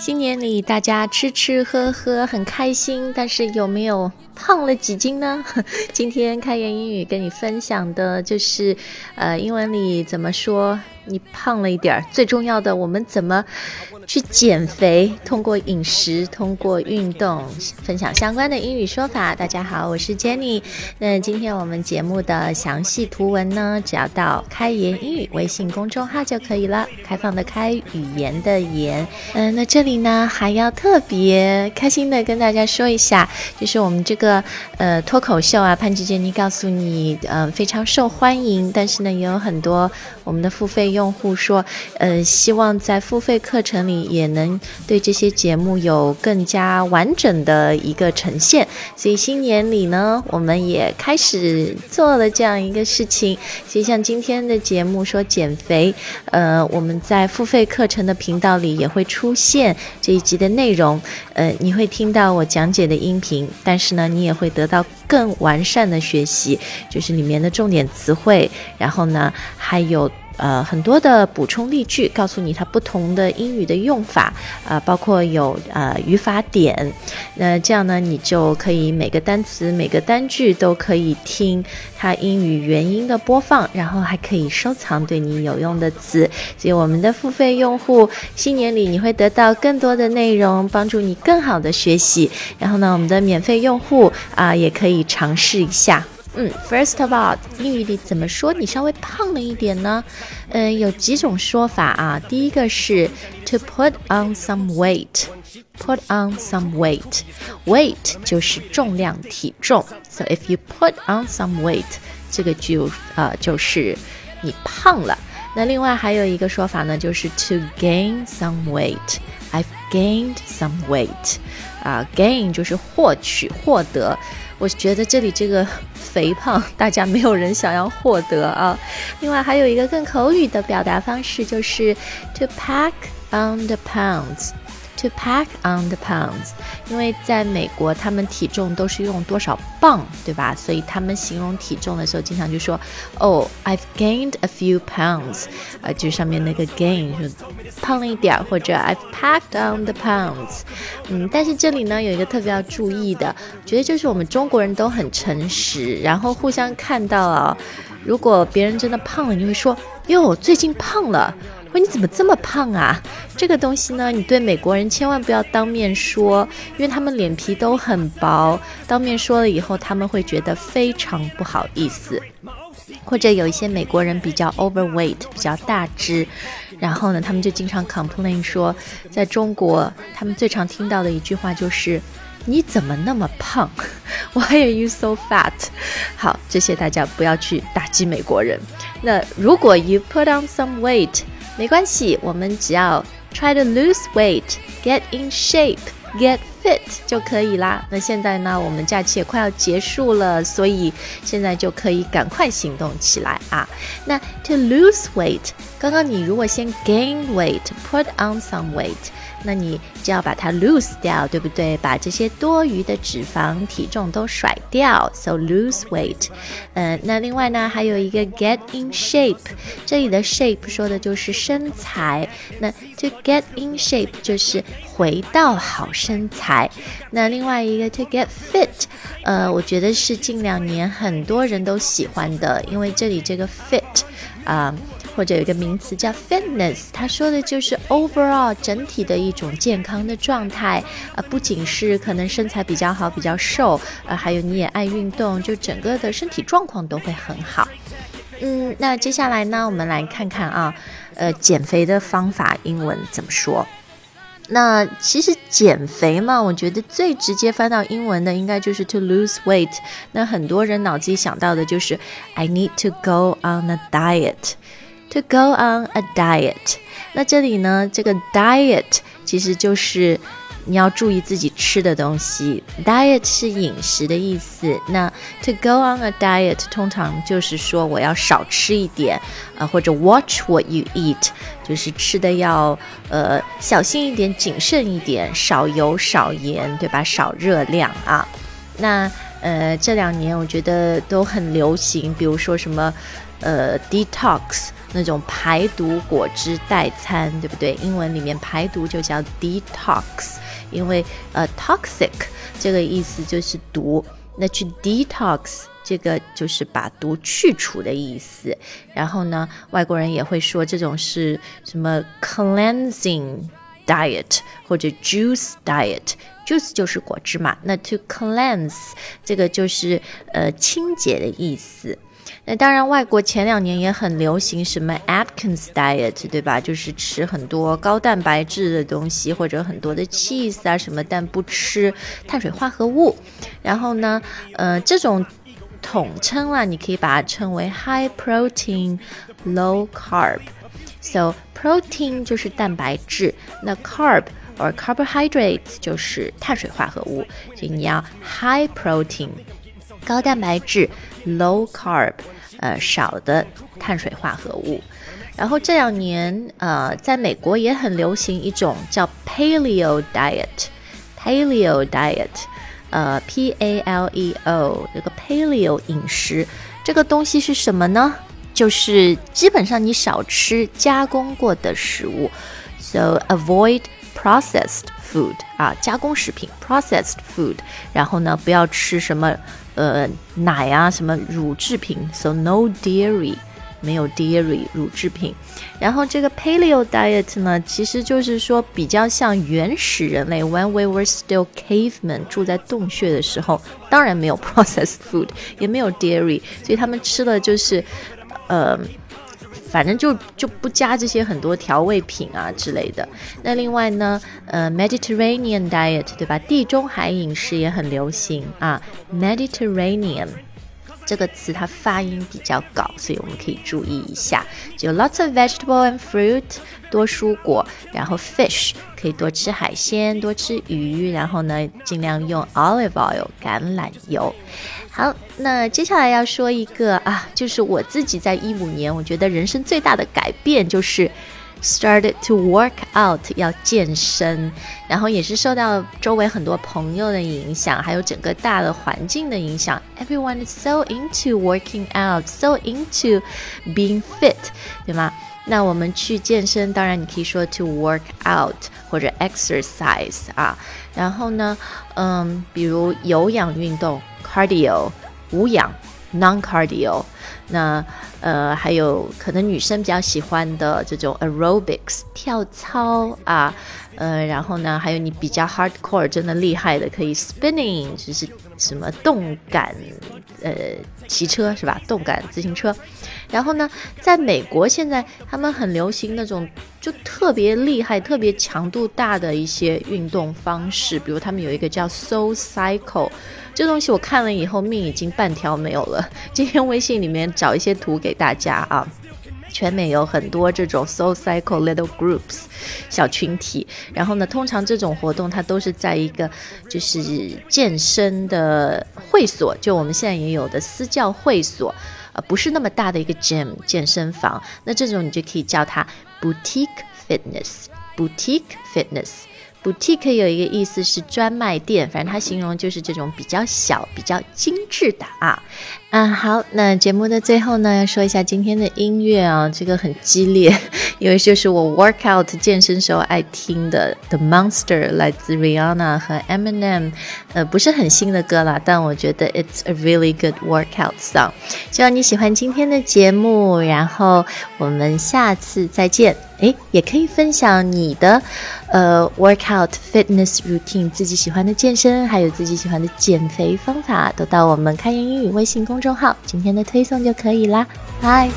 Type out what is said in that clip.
新年里大家吃吃喝喝很开心，但是有没有胖了几斤呢？今天开言英语跟你分享的就是，呃，英文里怎么说？你胖了一点儿，最重要的，我们怎么去减肥？通过饮食，通过运动，分享相关的英语说法。大家好，我是 Jenny。那今天我们节目的详细图文呢，只要到开言英语微信公众号就可以了。开放的开，语言的言。嗯，那这里呢还要特别开心的跟大家说一下，就是我们这个呃脱口秀啊，潘吉 Jenny 告诉你，呃非常受欢迎，但是呢也有很多我们的付费用。用户说，呃，希望在付费课程里也能对这些节目有更加完整的一个呈现。所以新年里呢，我们也开始做了这样一个事情。其实像今天的节目说减肥，呃，我们在付费课程的频道里也会出现这一集的内容。呃，你会听到我讲解的音频，但是呢，你也会得到更完善的学习，就是里面的重点词汇，然后呢，还有。呃，很多的补充例句，告诉你它不同的英语的用法，啊，包括有呃语法点，那这样呢，你就可以每个单词、每个单句都可以听它英语原音的播放，然后还可以收藏对你有用的词。所以我们的付费用户，新年里你会得到更多的内容，帮助你更好的学习。然后呢，我们的免费用户啊，也可以尝试一下。嗯，First of all，英语里怎么说你稍微胖了一点呢？嗯，有几种说法啊。第一个是 to put on some weight，put on some weight，weight 就是重量、体重。So if you put on some weight，这个就呃就是你胖了。那另外还有一个说法呢，就是 to gain some weight。 Gained some weight，啊，gain 就是获取、获得。我觉得这里这个肥胖，大家没有人想要获得啊。另外还有一个更口语的表达方式，就是 to pack on the pounds。To pack on the pounds，因为在美国他们体重都是用多少磅，对吧？所以他们形容体重的时候，经常就说，Oh, I've gained a few pounds，啊，就上面那个 gain 就胖了一点，或者 I've packed on the pounds。嗯，但是这里呢有一个特别要注意的，觉得就是我们中国人都很诚实，然后互相看到啊，如果别人真的胖了，你会说，哟，最近胖了。喂，你怎么这么胖啊？这个东西呢，你对美国人千万不要当面说，因为他们脸皮都很薄，当面说了以后，他们会觉得非常不好意思。或者有一些美国人比较 overweight，比较大只，然后呢，他们就经常 complain 说，在中国，他们最常听到的一句话就是。你怎么那么胖？Why are you so fat？好，这些大家不要去打击美国人。那如果 you put on some weight，没关系，我们只要 try to lose weight，get in shape，get fit 就可以啦。那现在呢，我们假期也快要结束了，所以现在就可以赶快行动起来啊。那 to lose weight，刚刚你如果先 gain weight，put on some weight。那你就要把它 lose 掉，对不对？把这些多余的脂肪、体重都甩掉，so lose weight。嗯，那另外呢，还有一个 get in shape，这里的 shape 说的就是身材。那 to get in shape 就是回到好身材。那另外一个 to get fit，呃，我觉得是近两年很多人都喜欢的，因为这里这个 fit，啊。或者有一个名词叫 fitness，它说的就是 overall 整体的一种健康的状态啊，不仅是可能身材比较好、比较瘦，呃，还有你也爱运动，就整个的身体状况都会很好。嗯，那接下来呢，我们来看看啊，呃，减肥的方法英文怎么说？那其实减肥嘛，我觉得最直接翻到英文的应该就是 to lose weight。那很多人脑子里想到的就是 I need to go on a diet。To go on a diet，那这里呢，这个 diet 其实就是你要注意自己吃的东西。Diet 是饮食的意思。那 to go on a diet 通常就是说我要少吃一点，啊，或者 watch what you eat，就是吃的要呃小心一点、谨慎一点，少油少盐，对吧？少热量啊。那呃这两年我觉得都很流行，比如说什么呃 detox。那种排毒果汁代餐，对不对？英文里面排毒就叫 detox，因为呃 toxic 这个意思就是毒，那去 detox 这个就是把毒去除的意思。然后呢，外国人也会说这种是什么 cleansing diet 或者 juice diet。juice 就是果汁嘛，那 to cleanse 这个就是呃清洁的意思。那当然，外国前两年也很流行什么 Atkins diet，对吧？就是吃很多高蛋白质的东西，或者很多的 cheese 啊什么，但不吃碳水化合物。然后呢，呃，这种统称啊，你可以把它称为 high protein low carb。So protein 就是蛋白质，那 carb or carbohydrates 就是碳水化合物。所以你要 high protein 高蛋白质，low carb。呃，少的碳水化合物。然后这两年，呃，在美国也很流行一种叫 Paleo diet，Paleo diet，呃，P A L E O，这个 Paleo 饮食，这个东西是什么呢？ 就是基本上你少吃加工过的食物，so avoid processed food 啊，加工食品 processed food。然后呢，不要吃什么。呃，奶啊，什么乳制品，so no dairy，没有 dairy 乳制品。然后这个 paleo diet 呢，其实就是说比较像原始人类，when we were still cavemen，住在洞穴的时候，当然没有 processed food，也没有 dairy，所以他们吃的就是，呃。反正就就不加这些很多调味品啊之类的。那另外呢，呃，Mediterranean diet 对吧？地中海饮食也很流行啊。Mediterranean 这个词它发音比较高，所以我们可以注意一下。就 lots of vegetable and fruit，多蔬果，然后 fish 可以多吃海鲜，多吃鱼，然后呢，尽量用 olive oil 橄榄油。好，那接下来要说一个啊，就是我自己在一五年，我觉得人生最大的改变就是 started to work out，要健身，然后也是受到周围很多朋友的影响，还有整个大的环境的影响。Everyone is so into working out, so into being fit，对吗？那我们去健身，当然你可以说 to work out 或者 exercise 啊，然后呢，嗯，比如有氧运动。cardio 无氧，non cardio，那呃还有可能女生比较喜欢的这种 aerobics 跳操啊，呃然后呢还有你比较 hardcore 真的厉害的可以 spinning 就是什么动感呃骑车是吧？动感自行车。然后呢，在美国现在他们很流行那种就特别厉害、特别强度大的一些运动方式，比如他们有一个叫 Soul Cycle，这东西我看了以后命已经半条没有了。今天微信里面找一些图给大家啊，全美有很多这种 Soul Cycle little groups 小群体。然后呢，通常这种活动它都是在一个就是健身的会所，就我们现在也有的私教会所啊。不是那么大的一个 gym 健身房，那这种你就可以叫它 boutique fitness，boutique fitness。Boutique 有一个意思是专卖店，反正它形容就是这种比较小、比较精致的啊。嗯，好，那节目的最后呢，要说一下今天的音乐啊，这个很激烈，因为就是我 workout 健身时候爱听的 The Monster，来自 Rihanna 和 Eminem，呃，不是很新的歌啦，但我觉得 it's a really good workout song。希望你喜欢今天的节目，然后我们下次再见。诶，也可以分享你的呃 workout fitness routine，自己喜欢的健身，还有自己喜欢的减肥方法，都到我们开言英语微信公。众号今天的推送就可以啦，拜。